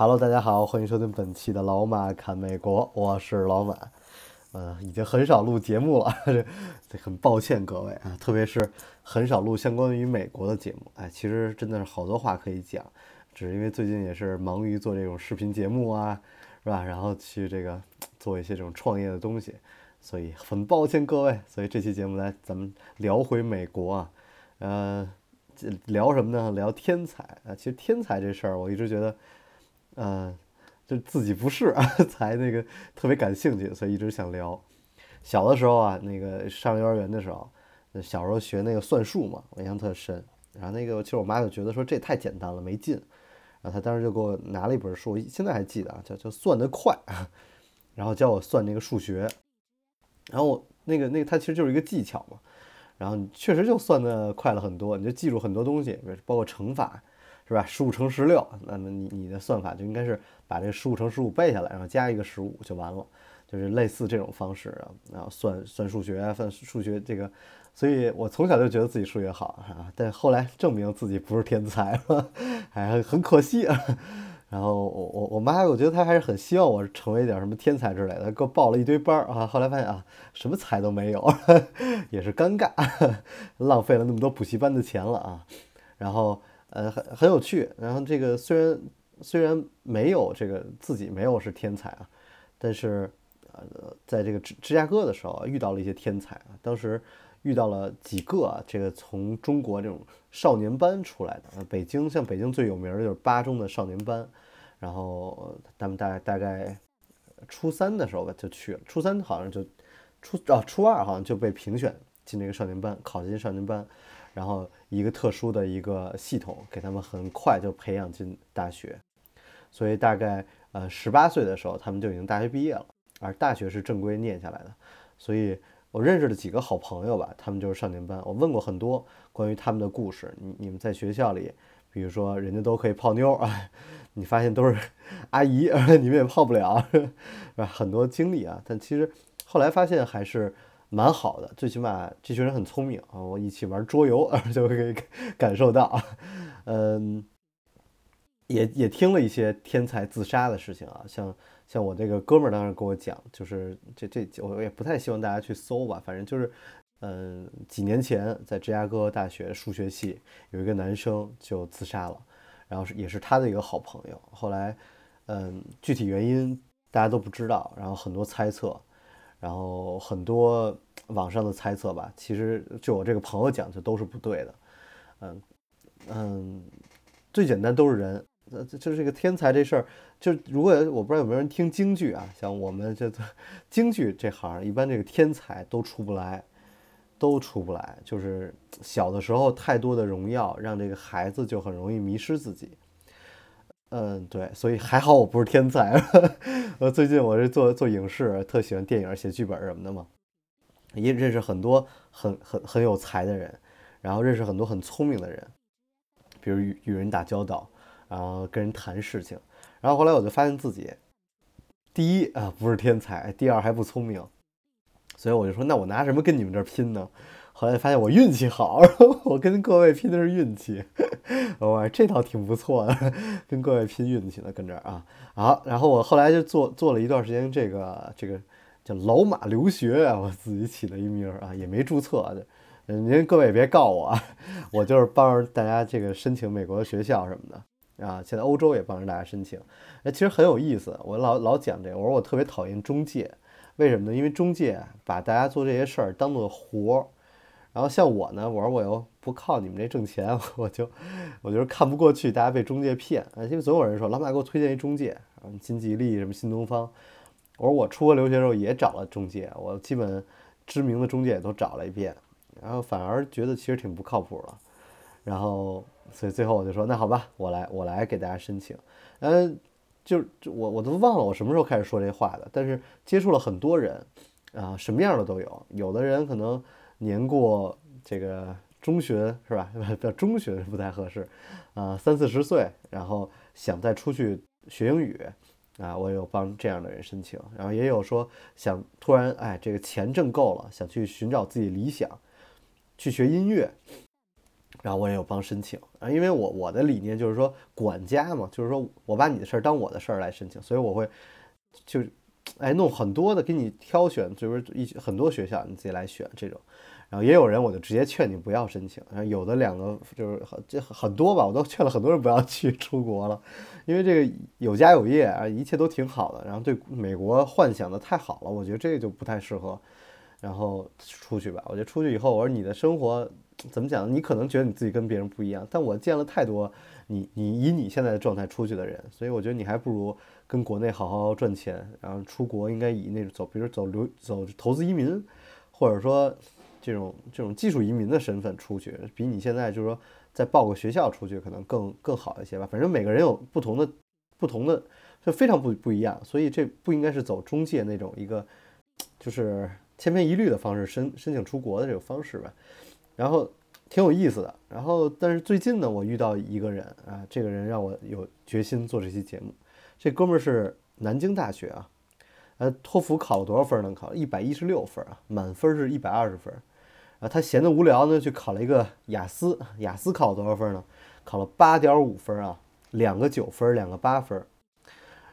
Hello，大家好，欢迎收听本期的老马看美国，我是老马。呃，已经很少录节目了，这 很抱歉各位啊，特别是很少录相关于美国的节目。哎，其实真的是好多话可以讲，只是因为最近也是忙于做这种视频节目啊，是吧？然后去这个 做一些这种创业的东西，所以很抱歉各位。所以这期节目来咱们聊回美国啊，呃，聊什么呢？聊天才啊。其实天才这事儿，我一直觉得。嗯，就自己不是 才那个特别感兴趣，所以一直想聊。小的时候啊，那个上幼儿园的时候，小时候学那个算术嘛，我印象特深。然后那个其实我妈就觉得说这太简单了，没劲。然后她当时就给我拿了一本书，现在还记得啊，叫叫算得快，然后教我算那个数学。然后我那个那个它其实就是一个技巧嘛，然后确实就算得快了很多，你就记住很多东西，包括乘法。是吧？十五乘十六，那么你你的算法就应该是把这十五乘十五背下来，然后加一个十五就完了，就是类似这种方式啊。然后算算数学，算数学这个，所以我从小就觉得自己数学好啊，但后来证明自己不是天才了，还很可惜啊。然后我我我妈，我觉得她还是很希望我成为一点什么天才之类的，给我报了一堆班儿啊。后来发现啊，什么才都没有，也是尴尬，浪费了那么多补习班的钱了啊。然后。呃，很很有趣。然后这个虽然虽然没有这个自己没有是天才啊，但是呃，在这个芝芝加哥的时候遇到了一些天才啊。当时遇到了几个啊，这个从中国这种少年班出来的。北京像北京最有名的就是八中的少年班，然后他们大大概初三的时候吧就去了，初三好像就初啊初二好像就被评选进这个少年班，考进少年班。然后一个特殊的一个系统，给他们很快就培养进大学，所以大概呃十八岁的时候，他们就已经大学毕业了，而大学是正规念下来的。所以我认识的几个好朋友吧，他们就是少年班。我问过很多关于他们的故事。你你们在学校里，比如说人家都可以泡妞啊，你发现都是阿姨，你们也泡不了，是吧？很多经历啊，但其实后来发现还是。蛮好的，最起码这群人很聪明啊！我一起玩桌游，就可以感受到，嗯，也也听了一些天才自杀的事情啊，像像我这个哥们儿当时跟我讲，就是这这我也不太希望大家去搜吧，反正就是，嗯，几年前在芝加哥大学数学系有一个男生就自杀了，然后是也是他的一个好朋友，后来，嗯，具体原因大家都不知道，然后很多猜测。然后很多网上的猜测吧，其实就我这个朋友讲，就都是不对的。嗯嗯，最简单都是人，呃，就是这个天才这事儿，就如果我不知道有没有人听京剧啊，像我们这京剧这行，一般这个天才都出不来，都出不来。就是小的时候太多的荣耀，让这个孩子就很容易迷失自己。嗯，对，所以还好我不是天才。呃，最近我是做做影视，特喜欢电影、写剧本什么的嘛，也认识很多很很很有才的人，然后认识很多很聪明的人，比如与与人打交道，然后跟人谈事情，然后后来我就发现自己，第一啊不是天才，第二还不聪明，所以我就说，那我拿什么跟你们这拼呢？后来发现我运气好，我跟各位拼的是运气，哇，这倒挺不错的，跟各位拼运气呢，跟这儿啊，好，然后我后来就做做了一段时间这个这个叫老马留学啊，我自己起了一名啊，也没注册的，嗯，您各位别告我，我就是帮着大家这个申请美国的学校什么的啊，现在欧洲也帮着大家申请，哎，其实很有意思，我老老讲这个，我说我特别讨厌中介，为什么呢？因为中介把大家做这些事儿当做活儿。然后像我呢，我说我又不靠你们这挣钱，我就我就是看不过去大家被中介骗啊，因为总有人说老马给我推荐一中介，金吉利什么新东方，我说我出国留学的时候也找了中介，我基本知名的中介也都找了一遍，然后反而觉得其实挺不靠谱的，然后所以最后我就说，那好吧，我来我来给大家申请。嗯，就就我我都忘了我什么时候开始说这话的，但是接触了很多人啊，什么样的都有。有的人可能年过这个中旬是吧？叫中旬不太合适啊，三四十岁，然后想再出去学英语啊，我有帮这样的人申请。然后也有说想突然哎，这个钱挣够了，想去寻找自己理想，去学音乐。然后我也有帮申请啊，因为我我的理念就是说管家嘛，就是说我把你的事儿当我的事儿来申请，所以我会就哎弄很多的给你挑选，就是一很多学校你自己来选这种。然后也有人我就直接劝你不要申请，然后有的两个就是很这很多吧，我都劝了很多人不要去 出国了，因为这个有家有业啊，一切都挺好的，然后对美国幻想的太好了，我觉得这个就不太适合。然后出去吧，我觉得出去以后，我说你的生活怎么讲？你可能觉得你自己跟别人不一样，但我见了太多你你以你现在的状态出去的人，所以我觉得你还不如跟国内好好赚钱，然后出国应该以那种走，比如走留走投资移民，或者说这种这种技术移民的身份出去，比你现在就是说再报个学校出去可能更更好一些吧。反正每个人有不同的不同的，就非常不不一样，所以这不应该是走中介那种一个就是。千篇一律的方式申申请出国的这个方式吧，然后挺有意思的。然后，但是最近呢，我遇到一个人啊，这个人让我有决心做这期节目。这哥们儿是南京大学啊，呃，托福考了多少分呢？考了一百一十六分啊，满分是一百二十分。啊，他闲得无聊呢，去考了一个雅思。雅思考了多少分呢？考了八点五分啊，两个九分，两个八分。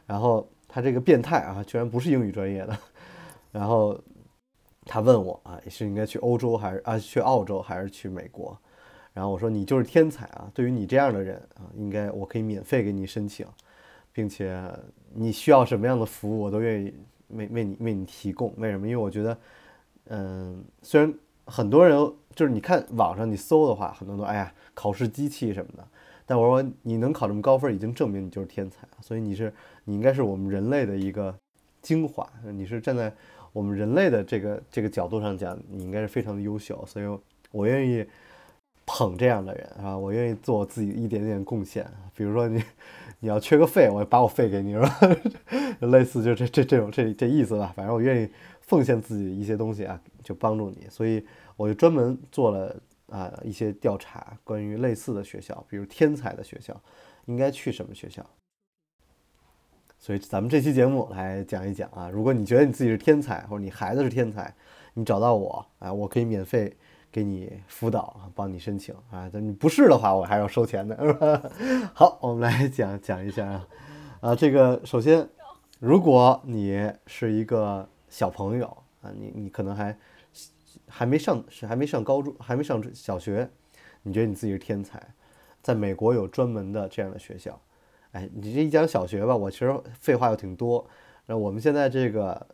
然后他这个变态啊，居然不是英语专业的，然后。他问我啊，是应该去欧洲还是啊去澳洲还是去美国？然后我说你就是天才啊！对于你这样的人啊，应该我可以免费给你申请，并且你需要什么样的服务，我都愿意为为你为你提供。为什么？因为我觉得，嗯，虽然很多人就是你看网上你搜的话，很多都哎呀考试机器什么的，但我说你能考这么高分，已经证明你就是天才所以你是你应该是我们人类的一个精华，你是站在。我们人类的这个这个角度上讲，你应该是非常的优秀，所以我愿意捧这样的人啊，我愿意做我自己一点点贡献。比如说你你要缺个肺，我把我肺给你，是吧？类似就这这这种这这意思吧。反正我愿意奉献自己一些东西啊，就帮助你。所以我就专门做了啊一些调查，关于类似的学校，比如天才的学校，应该去什么学校。所以咱们这期节目来讲一讲啊，如果你觉得你自己是天才，或者你孩子是天才，你找到我，啊，我可以免费给你辅导，帮你申请啊。但你不是的话，我还要收钱的，是吧？好，我们来讲讲一下啊，啊，这个首先，如果你是一个小朋友啊，你你可能还还没上是还没上高中，还没上小学，你觉得你自己是天才，在美国有专门的这样的学校。哎，你这一讲小学吧，我其实废话又挺多。那我们现在这个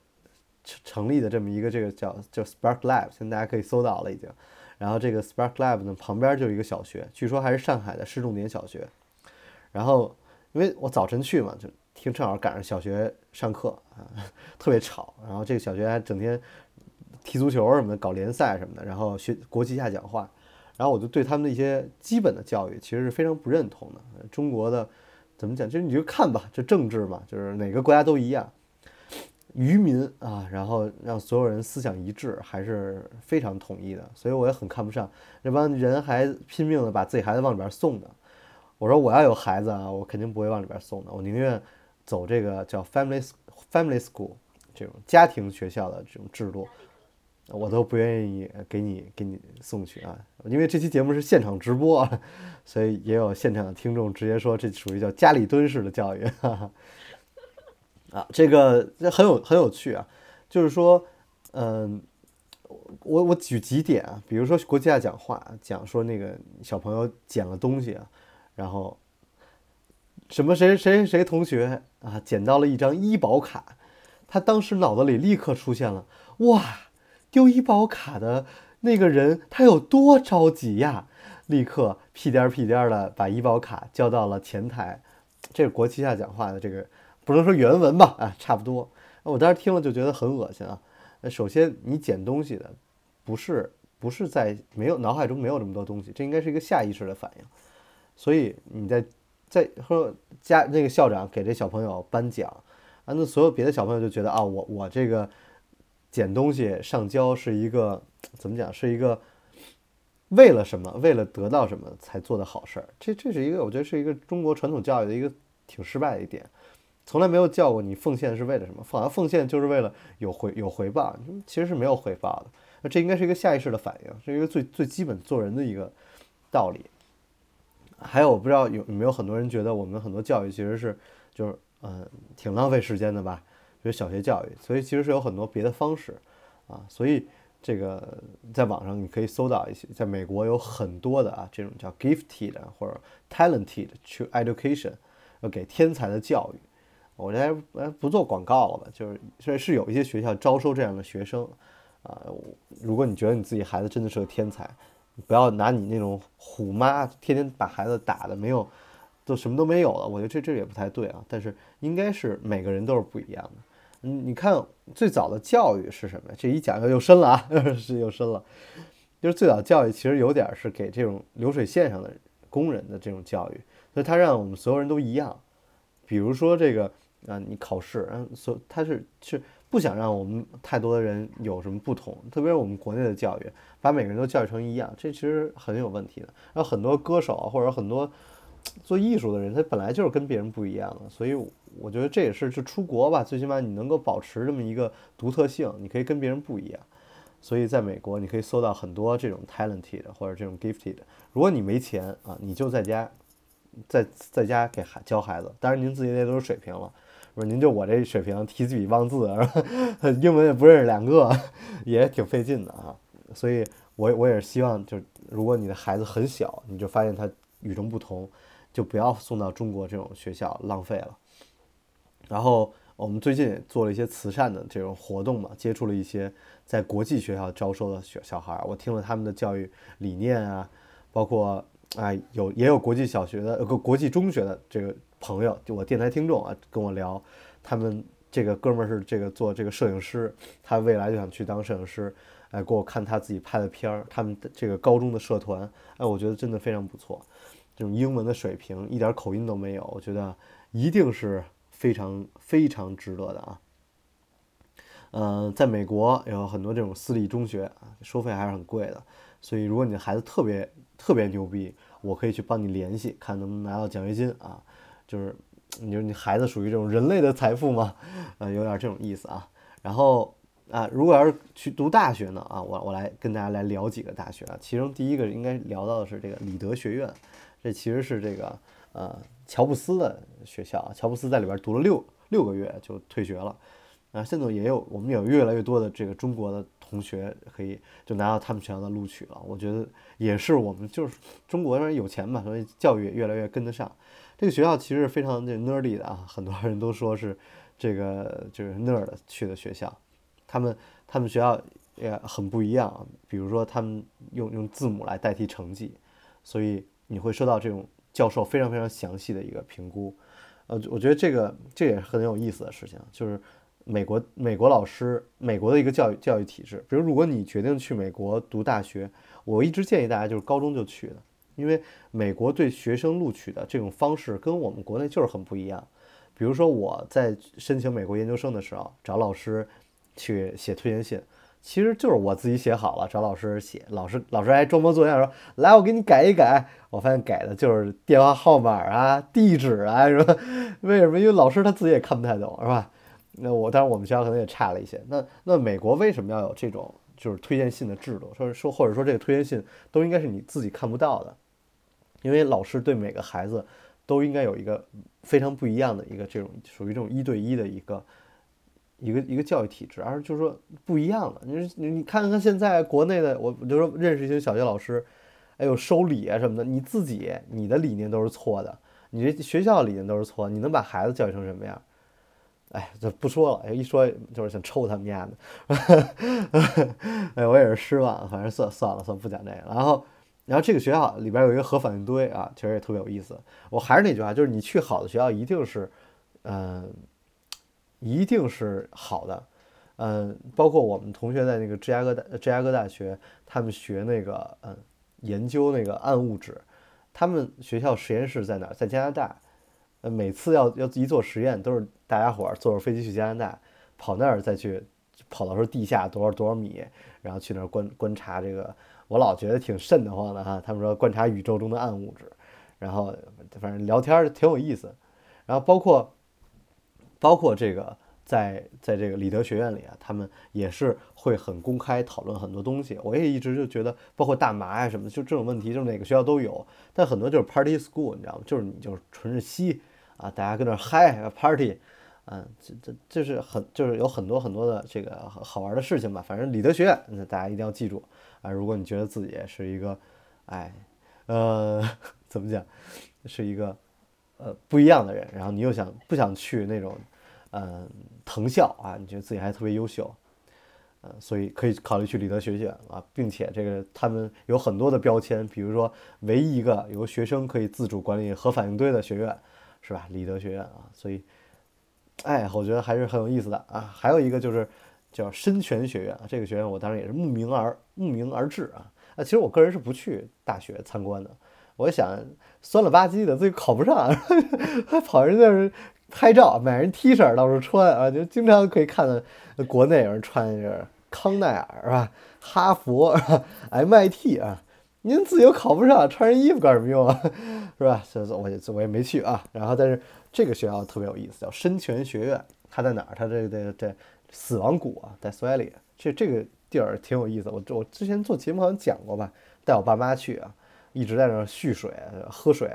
成成立的这么一个这个叫叫 Spark Lab，现在大家可以搜到了已经。然后这个 Spark Lab 呢旁边就有一个小学，据说还是上海的市重点小学。然后因为我早晨去嘛，就听正好赶上小学上课啊，特别吵。然后这个小学还整天踢足球什么的，搞联赛什么的，然后学国旗下讲话。然后我就对他们的一些基本的教育其实是非常不认同的。中国的。怎么讲？其实你就看吧，这政治嘛，就是哪个国家都一样，愚民啊，然后让所有人思想一致，还是非常统一的。所以我也很看不上这帮人，还拼命的把自己孩子往里边送的。我说我要有孩子啊，我肯定不会往里边送的，我宁愿走这个叫 family family school 这种家庭学校的这种制度。我都不愿意给你给你送去啊，因为这期节目是现场直播，所以也有现场的听众直接说这属于叫家里蹲式的教育，哈哈。啊，这个这很有很有趣啊，就是说，嗯，我我举几点啊，比如说国际下讲话讲说那个小朋友捡了东西啊，然后什么谁谁谁同学啊捡到了一张医保卡，他当时脑子里立刻出现了哇。丢医保卡的那个人，他有多着急呀？立刻屁颠儿屁颠儿的把医保卡交到了前台。这是国旗下讲话的这个，不能说原文吧？啊，差不多。我当时听了就觉得很恶心啊。首先，你捡东西的不是不是在没有脑海中没有这么多东西，这应该是一个下意识的反应。所以你在在说家那个校长给这小朋友颁奖啊，那所有别的小朋友就觉得啊，我我这个捡东西上交是一个怎么讲，是一个为了什么，为了得到什么才做的好事儿。这这是一个我觉得是一个中国传统教育的一个挺失败的一点，从来没有叫过你奉献是为了什么，反而奉献就是为了有回有回报，其实是没有回报的。那这应该是一个下意识的反应，是一个最最基本做人的一个道理。还有我不知道有有没有很多人觉得我们很多教育其实是就是嗯挺浪费时间的吧，就是小学教育，所以其实是有很多别的方式啊，所以这个在网上你可以搜到一些，在美国有很多的啊这种叫 gifted 或者 talented to education，要给天才的教育。我这还不做广告了吧，就是是是有一些学校招收这样的学生啊，如果你觉得你自己孩子真的是个天才。不要拿你那种虎妈天天把孩子打的没有，都什么都没有了。我觉得这这也不太对啊。但是应该是每个人都是不一样的。嗯，你看最早的教育是什么？这一讲又又深了啊，是又深了。就是最早教育其实有点是给这种流水线上的工人的这种教育，所以他让我们所有人都一样。比如说这个啊，你考试，嗯，所他是是。不想让我们太多的人有什么不同，特别是我们国内的教育，把每个人都教育成一样，这其实很有问题的。然后很多歌手或者很多做艺术的人，他本来就是跟别人不一样的，所以我觉得这也是就出国吧，最起码你能够保持这么一个独特性，你可以跟别人不一样。所以在美国，你可以搜到很多这种 talented 或者这种 gifted。如果你没钱啊，你就在家在在家给孩教孩子，当然您自己那都是水平了。不是您就我这水平，提笔忘字，英文也不认识两个，也挺费劲的啊。所以，我我也是希望，就是如果你的孩子很小，你就发现他与众不同，就不要送到中国这种学校，浪费了。然后，我们最近也做了一些慈善的这种活动嘛，接触了一些在国际学校招收的小小孩，我听了他们的教育理念啊，包括啊有也有国际小学的，个国际中学的这个。朋友，就我电台听众啊，跟我聊，他们这个哥们儿是这个做这个摄影师，他未来就想去当摄影师，哎，给我看他自己拍的片儿，他们这个高中的社团，哎，我觉得真的非常不错，这种英文的水平一点口音都没有，我觉得一定是非常非常值得的啊。嗯，在美国有很多这种私立中学啊，收费还是很贵的，所以如果你的孩子特别特别牛逼，我可以去帮你联系，看能不能拿到奖学金啊。就是，你说你孩子属于这种人类的财富吗？呃，有点这种意思啊。然后啊，如果要是去读大学呢？啊，我我来跟大家来聊几个大学啊。其中第一个应该聊到的是这个里德学院，这其实是这个呃乔布斯的学校。乔布斯在里边读了六六个月就退学了。啊，现在也有我们有越来越多的这个中国的同学可以就拿到他们学校的录取了。我觉得也是我们就是中国人有钱嘛，所以教育也越来越跟得上。这个学校其实非常这 nerdy 的啊，很多人都说是这个就是 nerd 去的学校。他们他们学校也很不一样，比如说他们用用字母来代替成绩，所以你会收到这种教授非常非常详细的一个评估。呃，我觉得这个这也是很有意思的事情，就是美国美国老师美国的一个教育教育体制。比如如果你决定去美国读大学，我一直建议大家就是高中就去的。因为美国对学生录取的这种方式跟我们国内就是很不一样。比如说我在申请美国研究生的时候，找老师去写推荐信，其实就是我自己写好了，找老师写，老师老师还装模作样说：“来，我给你改一改。”我发现改的就是电话号码啊、地址啊，是吧？为什么？因为老师他自己也看不太懂，是吧？那我当然我们学校可能也差了一些。那那美国为什么要有这种就是推荐信的制度？说说或者说这个推荐信都应该是你自己看不到的？因为老师对每个孩子都应该有一个非常不一样的一个这种属于这种一对一的一个一个一个教育体制，而就是说不一样的。你你你看看现在国内的，我我就说认识一些小学老师，哎呦收礼啊什么的，你自己你的理念都是错的，你这学校理念都是错，你能把孩子教育成什么样？哎，就不说了，一说就是想抽他们家的。哎，我也是失望，反正算算了，算了不讲这个，然后。然后这个学校里边有一个核反应堆啊，其实也特别有意思。我还是那句话，就是你去好的学校一定是，嗯，一定是好的。嗯，包括我们同学在那个芝加哥大芝加哥大学，他们学那个嗯研究那个暗物质，他们学校实验室在哪儿？在加拿大。呃，每次要要一做实验，都是大家伙儿坐着飞机去加拿大，跑那儿再去，跑到说地下多少多少米，然后去那儿观观察这个。我老觉得挺瘆得慌的哈。他们说观察宇宙中的暗物质，然后反正聊天儿挺有意思。然后包括包括这个在在这个里德学院里啊，他们也是会很公开讨论很多东西。我也一直就觉得，包括大麻呀什么，就这种问题，就是哪个学校都有。但很多就是 party school，你知道吗？就是你就是纯是吸。啊，大家跟那嗨 party，嗯，这这这是很就是有很多很多的这个好玩的事情吧。反正理德学院，那大家一定要记住啊。如果你觉得自己是一个，哎，呃，怎么讲，是一个呃不一样的人，然后你又想不想去那种嗯藤校啊？你觉得自己还特别优秀，呃，所以可以考虑去里德学院啊，并且这个他们有很多的标签，比如说唯一一个由学生可以自主管理核反应堆的学院。是吧？里德学院啊，所以，哎，我觉得还是很有意思的啊。还有一个就是叫深泉学院啊，这个学院我当然也是慕名而慕名而至啊。啊，其实我个人是不去大学参观的，我想酸了吧唧的自己考不上，还跑人那儿拍照，买人 T 恤到处穿啊，就经常可以看到国内有人穿一个康奈尔是吧？哈佛 MIT 啊。您自己又考不上，穿人衣服干什么用啊？是吧？所以我也我也没去啊。然后，但是这个学校特别有意思，叫深泉学院。它在哪儿？它这个这这死亡谷啊，在斯外里。这这个地儿挺有意思。我我之前做节目好像讲过吧，带我爸妈去啊，一直在那儿蓄水、喝水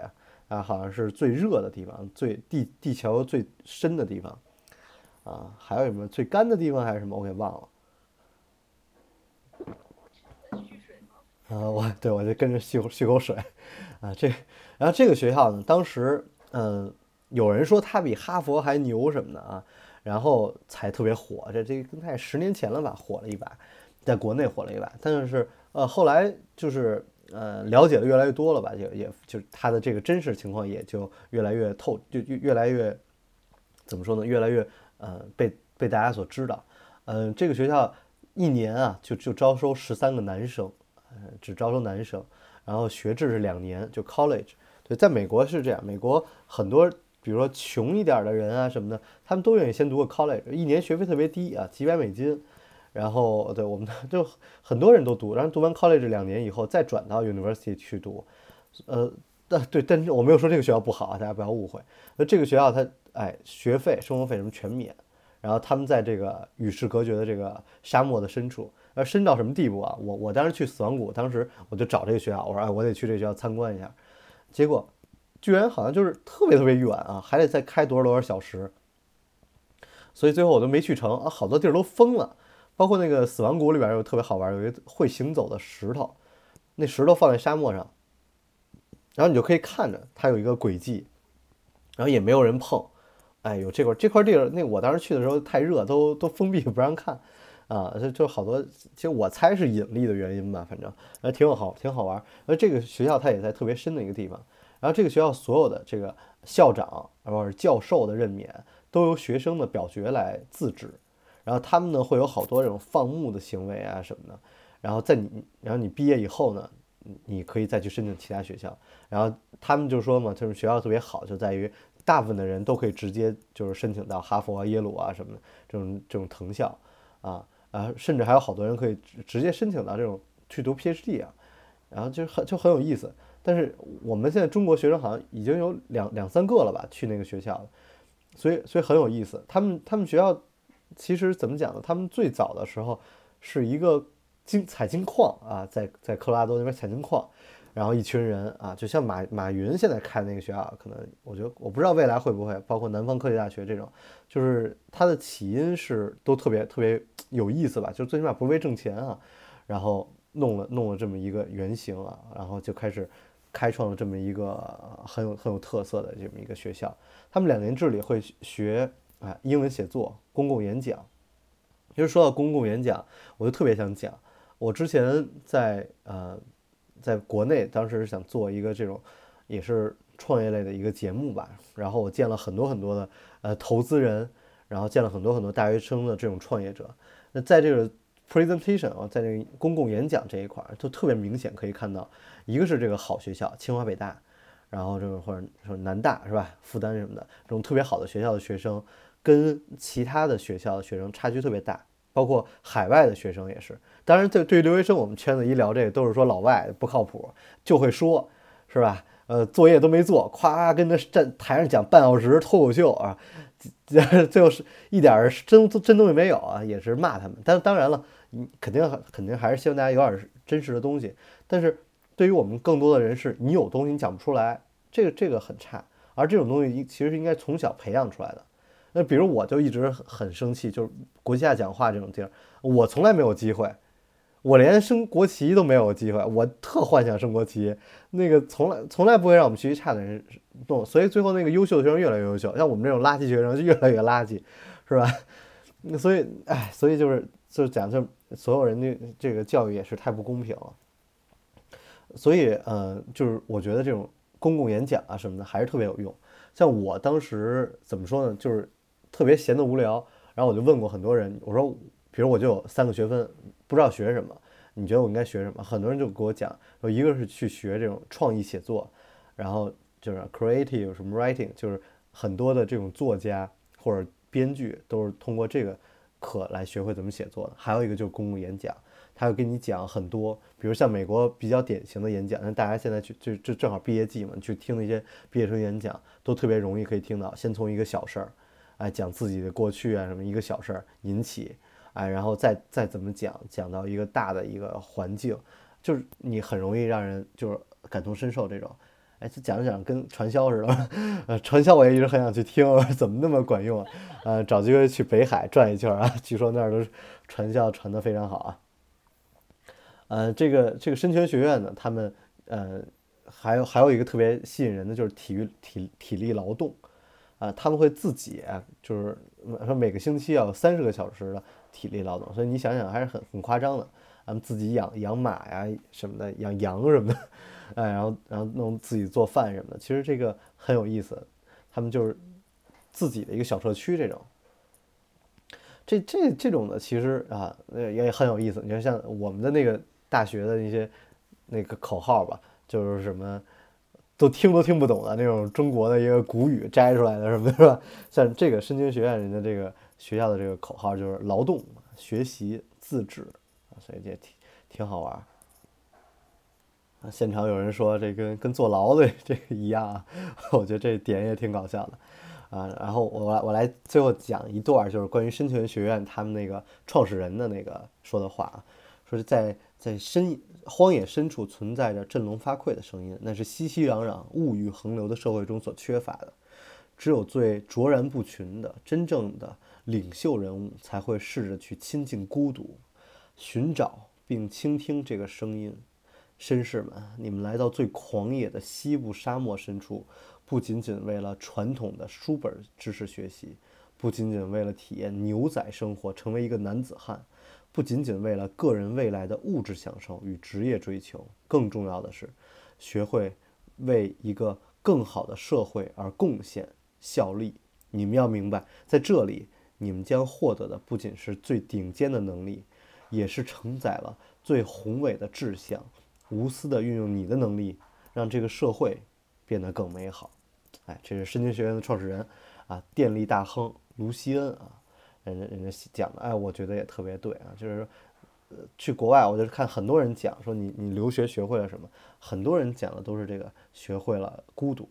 啊。好像是最热的地方，最地地球最深的地方啊。还有什么最干的地方还是什么？我给忘了。啊，我对我就跟着续续口水，啊，这，然后这个学校呢，当时，嗯，有人说它比哈佛还牛什么的啊，然后才特别火，这这大概十年前了吧，火了一把，在国内火了一把，但是呃，后来就是呃，了解的越来越多了吧，也也就它的这个真实情况也就越来越透，就越越来越怎么说呢，越来越呃被被大家所知道，嗯，这个学校一年啊就就招收十三个男生。呃，只招收男生，然后学制是两年，就 college。对，在美国是这样，美国很多，比如说穷一点的人啊什么的，他们都愿意先读个 college，一年学费特别低啊，几百美金。然后，对我们就很多人都读，然后读完 college 两年以后再转到 university 去读。呃，但对，但是我没有说这个学校不好啊，大家不要误会。那这个学校它，哎，学费、生活费什么全免。然后他们在这个与世隔绝的这个沙漠的深处。要深到什么地步啊？我我当时去死亡谷，当时我就找这个学校，我说哎，我得去这个学校参观一下。结果居然好像就是特别特别远啊，还得再开多少多少小时。所以最后我都没去成啊，好多地儿都封了。包括那个死亡谷里边有特别好玩，有一个会行走的石头，那石头放在沙漠上，然后你就可以看着它有一个轨迹，然后也没有人碰。哎呦，这块这块地儿，那我当时去的时候太热，都都封闭不让看。啊，就就好多，其实我猜是引力的原因吧，反正呃挺好，挺好玩。而这个学校它也在特别深的一个地方，然后这个学校所有的这个校长或者教授的任免都由学生的表决来自治，然后他们呢会有好多这种放牧的行为啊什么的，然后在你，然后你毕业以后呢，你可以再去申请其他学校，然后他们就说嘛，就是学校特别好，就在于大部分的人都可以直接就是申请到哈佛啊、耶鲁啊什么的这种这种藤校啊。啊，甚至还有好多人可以直直接申请到这种去读 PhD 啊，然后就很就很有意思。但是我们现在中国学生好像已经有两两三个了吧，去那个学校，所以所以很有意思。他们他们学校其实怎么讲呢？他们最早的时候是一个金采金矿啊，在在科罗拉多那边采金矿。然后一群人啊，就像马马云现在开那个学校，可能我觉得我不知道未来会不会，包括南方科技大学这种，就是它的起因是都特别特别有意思吧，就是最起码不是为挣钱啊，然后弄了弄了这么一个原型啊，然后就开始开创了这么一个很有很有特色的这么一个学校。他们两年制里会学啊英文写作、公共演讲。其实说到公共演讲，我就特别想讲，我之前在呃。在国内，当时想做一个这种，也是创业类的一个节目吧。然后我见了很多很多的呃投资人，然后见了很多很多大学生的这种创业者。那在这个 presentation 啊，在这个公共演讲这一块儿，就特别明显可以看到，一个是这个好学校，清华北大然后这种或者说南大是吧，复旦什么的这种特别好的学校的学生，跟其他的学校的学生差距特别大，包括海外的学生也是。当然，对对于留学生，我们圈子一聊这个都是说老外不靠谱，就会说，是吧？呃，作业都没做，夸跟他站台上讲半小时脱口秀啊，最后是一点真真东西没有啊，也是骂他们。但当然了，你肯定肯定还是希望大家有点真实的东西。但是对于我们更多的人是，你有东西你讲不出来，这个这个很差。而这种东西其实应该从小培养出来的。那比如我就一直很生气，就是国际下讲话这种地儿，我从来没有机会。我连升国旗都没有机会，我特幻想升国旗，那个从来从来不会让我们学习差的人动，所以最后那个优秀的学生越来越优秀，像我们这种垃圾学生就越来越垃圾，是吧？所以，哎，所以就是就是讲，就所有人的这个教育也是太不公平了。所以，呃，就是我觉得这种公共演讲啊什么的还是特别有用。像我当时怎么说呢，就是特别闲得无聊，然后我就问过很多人，我说，比如我就有三个学分。不知道学什么？你觉得我应该学什么？很多人就给我讲说，一个是去学这种创意写作，然后就是 creative 什么 writing，就是很多的这种作家或者编剧都是通过这个课来学会怎么写作的。还有一个就是公共演讲，他会跟你讲很多，比如像美国比较典型的演讲，那大家现在去就就正好毕业季嘛，去听那些毕业生演讲都特别容易可以听到。先从一个小事儿，哎，讲自己的过去啊什么一个小事儿引起。哎，然后再再怎么讲，讲到一个大的一个环境，就是你很容易让人就是感同身受这种。哎，讲着讲跟传销似的，呃，传销我也一直很想去听，怎么那么管用啊？呃，找机会去北海转一圈啊，据说那儿都是传销传得非常好啊。呃，这个这个深泉学院呢，他们呃还有还有一个特别吸引人的就是体育体体力劳动，啊，他们会自己就是说每个星期要有三十个小时的。体力劳动，所以你想想还是很很夸张的。他们自己养养马呀什么的，养羊什么的，哎，然后然后弄自己做饭什么的，其实这个很有意思。他们就是自己的一个小社区这种。这这这种的其实啊，也很有意思。你看像我们的那个大学的那些那个口号吧，就是什么都听都听不懂的那种中国的一个古语摘出来的什么，是吧？像这个深军学院人家这个。学校的这个口号就是劳动、学习、自治，所以这挺挺好玩啊。现场有人说这跟跟坐牢的这个一样啊，我觉得这点也挺搞笑的啊。然后我来我来最后讲一段，就是关于深泉学院他们那个创始人的那个说的话啊，说是在在深荒野深处存在着振聋发聩的声音，那是熙熙攘攘、物欲横流的社会中所缺乏的。只有最卓然不群的真正的。领袖人物才会试着去亲近孤独，寻找并倾听这个声音。绅士们，你们来到最狂野的西部沙漠深处，不仅仅为了传统的书本知识学习，不仅仅为了体验牛仔生活，成为一个男子汉，不仅仅为了个人未来的物质享受与职业追求，更重要的是，学会为一个更好的社会而贡献效力。你们要明白，在这里。你们将获得的不仅是最顶尖的能力，也是承载了最宏伟的志向。无私的运用你的能力，让这个社会变得更美好。哎，这是深津学院的创始人啊，电力大亨卢锡恩啊，人家人家讲的，哎，我觉得也特别对啊。就是说，呃，去国外，我就是看很多人讲说你你留学学会了什么，很多人讲的都是这个学会了孤独。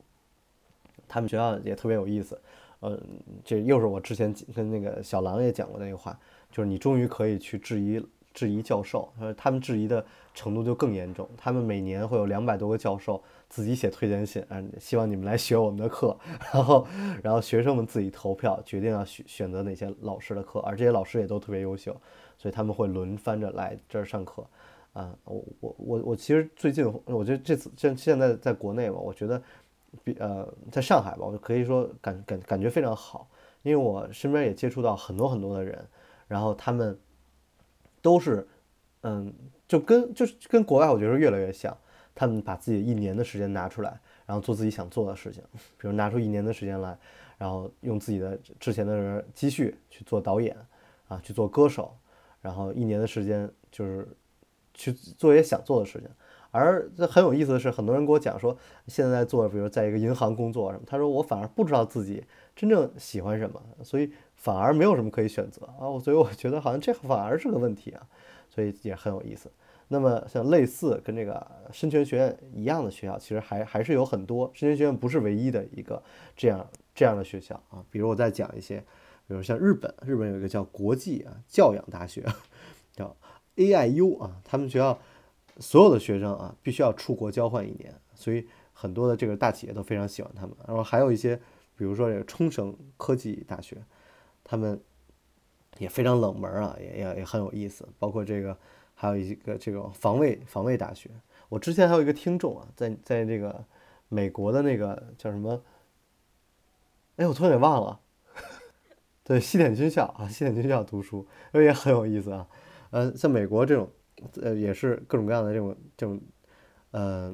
他们学校也特别有意思。嗯，这又是我之前跟那个小狼也讲过那个话，就是你终于可以去质疑质疑教授，呃，他们质疑的程度就更严重。他们每年会有两百多个教授自己写推荐信，啊，希望你们来学我们的课，然后然后学生们自己投票决定要选选择哪些老师的课，而这些老师也都特别优秀，所以他们会轮番着来这儿上课。啊，我我我我其实最近我觉得这次现现在在国内嘛，我觉得。比呃，在上海吧，我可以说感感感觉非常好，因为我身边也接触到很多很多的人，然后他们都是，嗯，就跟就是跟国外我觉得越来越像，他们把自己一年的时间拿出来，然后做自己想做的事情，比如拿出一年的时间来，然后用自己的之前的人积蓄去做导演，啊，去做歌手，然后一年的时间就是去做一些想做的事情。而这很有意思的是，很多人跟我讲说，现在做，比如在一个银行工作什么，他说我反而不知道自己真正喜欢什么，所以反而没有什么可以选择啊。我所以我觉得好像这反而是个问题啊，所以也很有意思。那么像类似跟这个深泉学院一样的学校，其实还还是有很多。深泉学院不是唯一的一个这样这样的学校啊。比如我再讲一些，比如像日本，日本有一个叫国际啊教养大学，叫 AIU 啊，他们学校所有的学生啊必须要出国交换一年，所以很多的这个大企业都非常喜欢他们。然后还有一些，比如说这个冲绳科技大学，他们也非常冷门啊，也也也很有意思，包括这个。还有一个这种防卫防卫大学，我之前还有一个听众啊，在在这个美国的那个叫什么？哎，我突然给忘了。对，西点军校啊，西点军校读书，因为也很有意思啊。呃，像美国这种，呃，也是各种各样的这种这种，呃，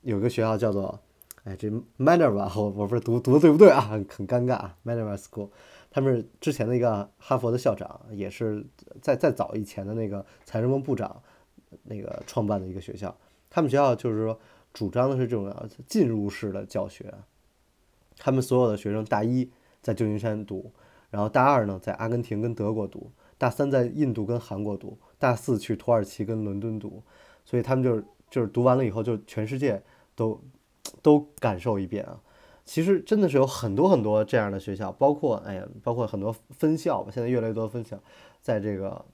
有个学校叫做，哎，这 Manerva，我我不是读读的对不对啊？很尴尬啊，Manerva School。他们是之前的一个哈佛的校长，也是在再早以前的那个财政部部长那个创办的一个学校。他们学校就是说主张的是这种进入式的教学。他们所有的学生大一在旧金山读，然后大二呢在阿根廷跟德国读，大三在印度跟韩国读，大四去土耳其跟伦敦读。所以他们就是就是读完了以后就全世界都都感受一遍啊。其实真的是有很多很多这样的学校，包括哎呀，包括很多分校吧。现在越来越多分校，在这个，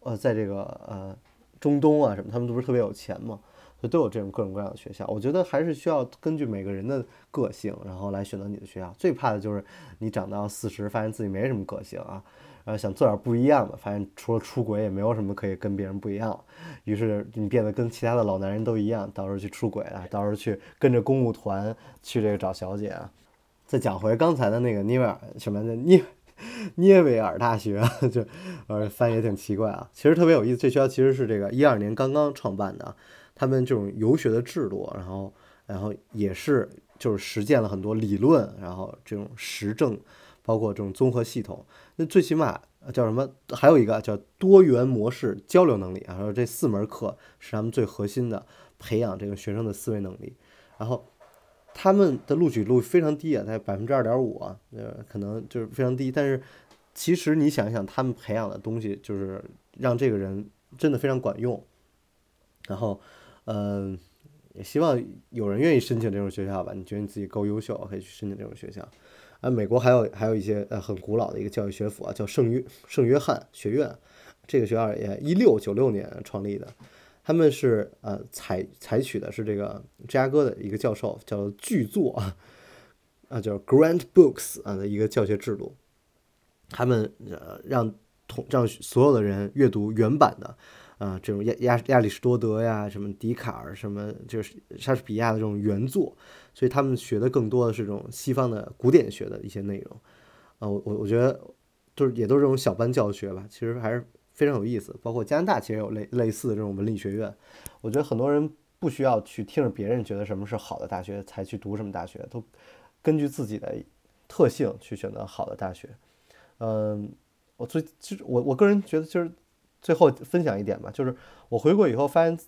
呃，在这个呃中东啊什么，他们都不是特别有钱嘛，所以都有这种各种各样的学校。我觉得还是需要根据每个人的个性，然后来选择你的学校。最怕的就是你长到四十，发现自己没什么个性啊。呃，想做点不一样的，发现除了出轨也没有什么可以跟别人不一样。于是你变得跟其他的老男人都一样，到时候去出轨啊，到时候去跟着公务团去这个找小姐啊。再讲回刚才的那个涅维尔什么的涅涅维尔大学，就呃翻译也挺奇怪啊。其实特别有意思，这学校其实是这个一二年刚刚创办的，他们这种游学的制度，然后然后也是就是实践了很多理论，然后这种实证。包括这种综合系统，那最起码叫什么？还有一个叫多元模式交流能力啊。然后这四门课是他们最核心的，培养这个学生的思维能力。然后他们的录取率非常低啊，在百分之二点五啊，呃，可能就是非常低。但是其实你想一想，他们培养的东西就是让这个人真的非常管用。然后，嗯，也希望有人愿意申请这种学校吧？你觉得你自己够优秀，可以去申请这种学校。啊，美国还有还有一些呃很古老的一个教育学府啊，叫圣约圣约翰学院，这个学校也一六九六年创立的，他们是呃采采取的是这个芝加哥的一个教授叫巨作 啊，啊叫 Grant Books 啊的一个教学制度，他们呃让同让所有的人阅读原版的。啊，这种亚亚亚里士多德呀，什么笛卡尔，什么就是莎士比亚的这种原作，所以他们学的更多的是这种西方的古典学的一些内容。啊，我我我觉得就是也都是这种小班教学吧，其实还是非常有意思。包括加拿大其实有类类似的这种文理学院，我觉得很多人不需要去听着别人觉得什么是好的大学才去读什么大学，都根据自己的特性去选择好的大学。嗯，我最其实我我个人觉得就是。最后分享一点吧，就是我回国以后发现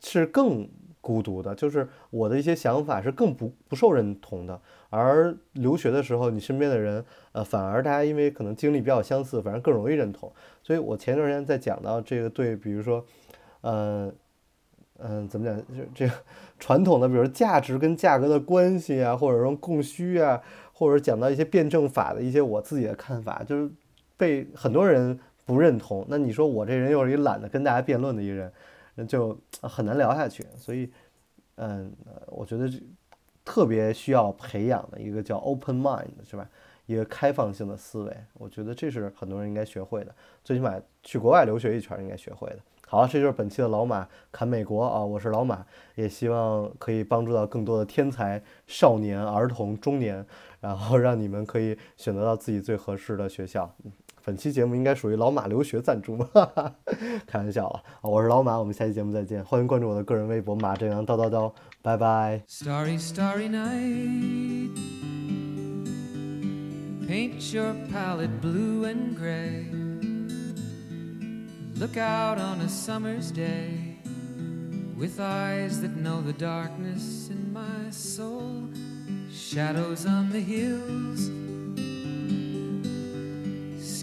是更孤独的，就是我的一些想法是更不不受认同的。而留学的时候，你身边的人，呃，反而大家因为可能经历比较相似，反而更容易认同。所以我前段时间在讲到这个对，比如说，嗯嗯，怎么讲，就这个传统的，比如价值跟价格的关系啊，或者说供需啊，或者讲到一些辩证法的一些我自己的看法，就是被很多人。不认同，那你说我这人又是一懒得跟大家辩论的一个人，那就很难聊下去。所以，嗯，我觉得这特别需要培养的一个叫 open mind，是吧？一个开放性的思维，我觉得这是很多人应该学会的，最起码去国外留学一圈应该学会的。好，这就是本期的老马侃美国啊，我是老马，也希望可以帮助到更多的天才少年、儿童、中年，然后让你们可以选择到自己最合适的学校。本期节目应该属于老马留学赞助吗？开玩笑啊！我是老马，我们下期节目再见。欢迎关注我的个人微博马正阳叨叨叨，拜拜。Starry, starry night. Paint your palette blue and gray. Look out on a summer's day. with eyes that know the darkness in my soul, shadows on the hills.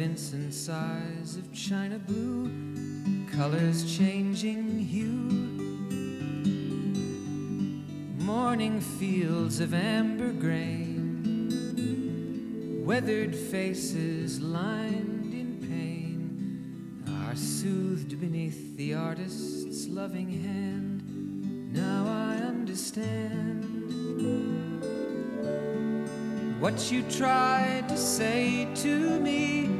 Vincent's eyes of china blue, colors changing hue. Morning fields of amber grain, weathered faces lined in pain, are soothed beneath the artist's loving hand. Now I understand what you tried to say to me,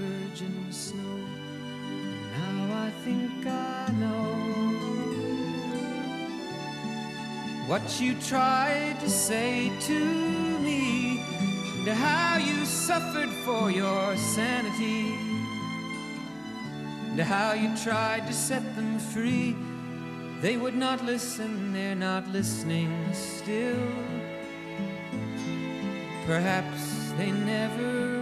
virgin snow. Now I think I know what you tried to say to me, and how you suffered for your sanity, and how you tried to set them free. They would not listen, they're not listening still. Perhaps they never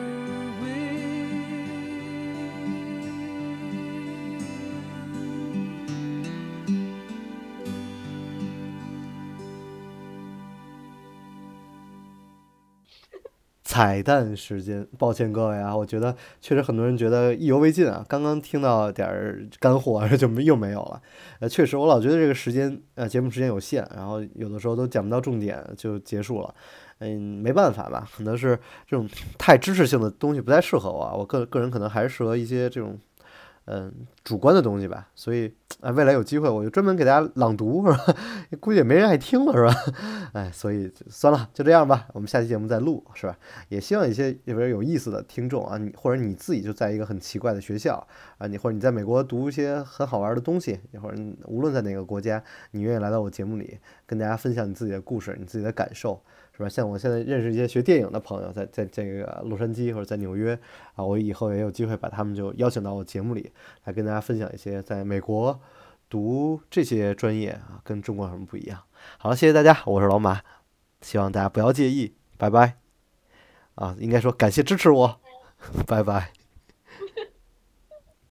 彩蛋时间，抱歉各位啊，我觉得确实很多人觉得意犹未尽啊，刚刚听到点儿干货就没又没有了。呃，确实我老觉得这个时间呃节目时间有限，然后有的时候都讲不到重点就结束了。嗯，没办法吧，可能是这种太知识性的东西不太适合我啊，我个个人可能还是适合一些这种。嗯，主观的东西吧，所以啊，未来有机会我就专门给大家朗读，是吧？估计也没人爱听了，是吧？哎，所以算了，就这样吧，我们下期节目再录，是吧？也希望一些有边有意思的听众啊，你或者你自己就在一个很奇怪的学校啊，你或者你在美国读一些很好玩的东西，一会儿无论在哪个国家，你愿意来到我节目里跟大家分享你自己的故事，你自己的感受。是吧？像我现在认识一些学电影的朋友，在在这个洛杉矶或者在纽约啊，我以后也有机会把他们就邀请到我节目里来跟大家分享一些在美国读这些专业啊，跟中国有什么不一样。好了，谢谢大家，我是老马，希望大家不要介意，拜拜。啊，应该说感谢支持我，拜拜。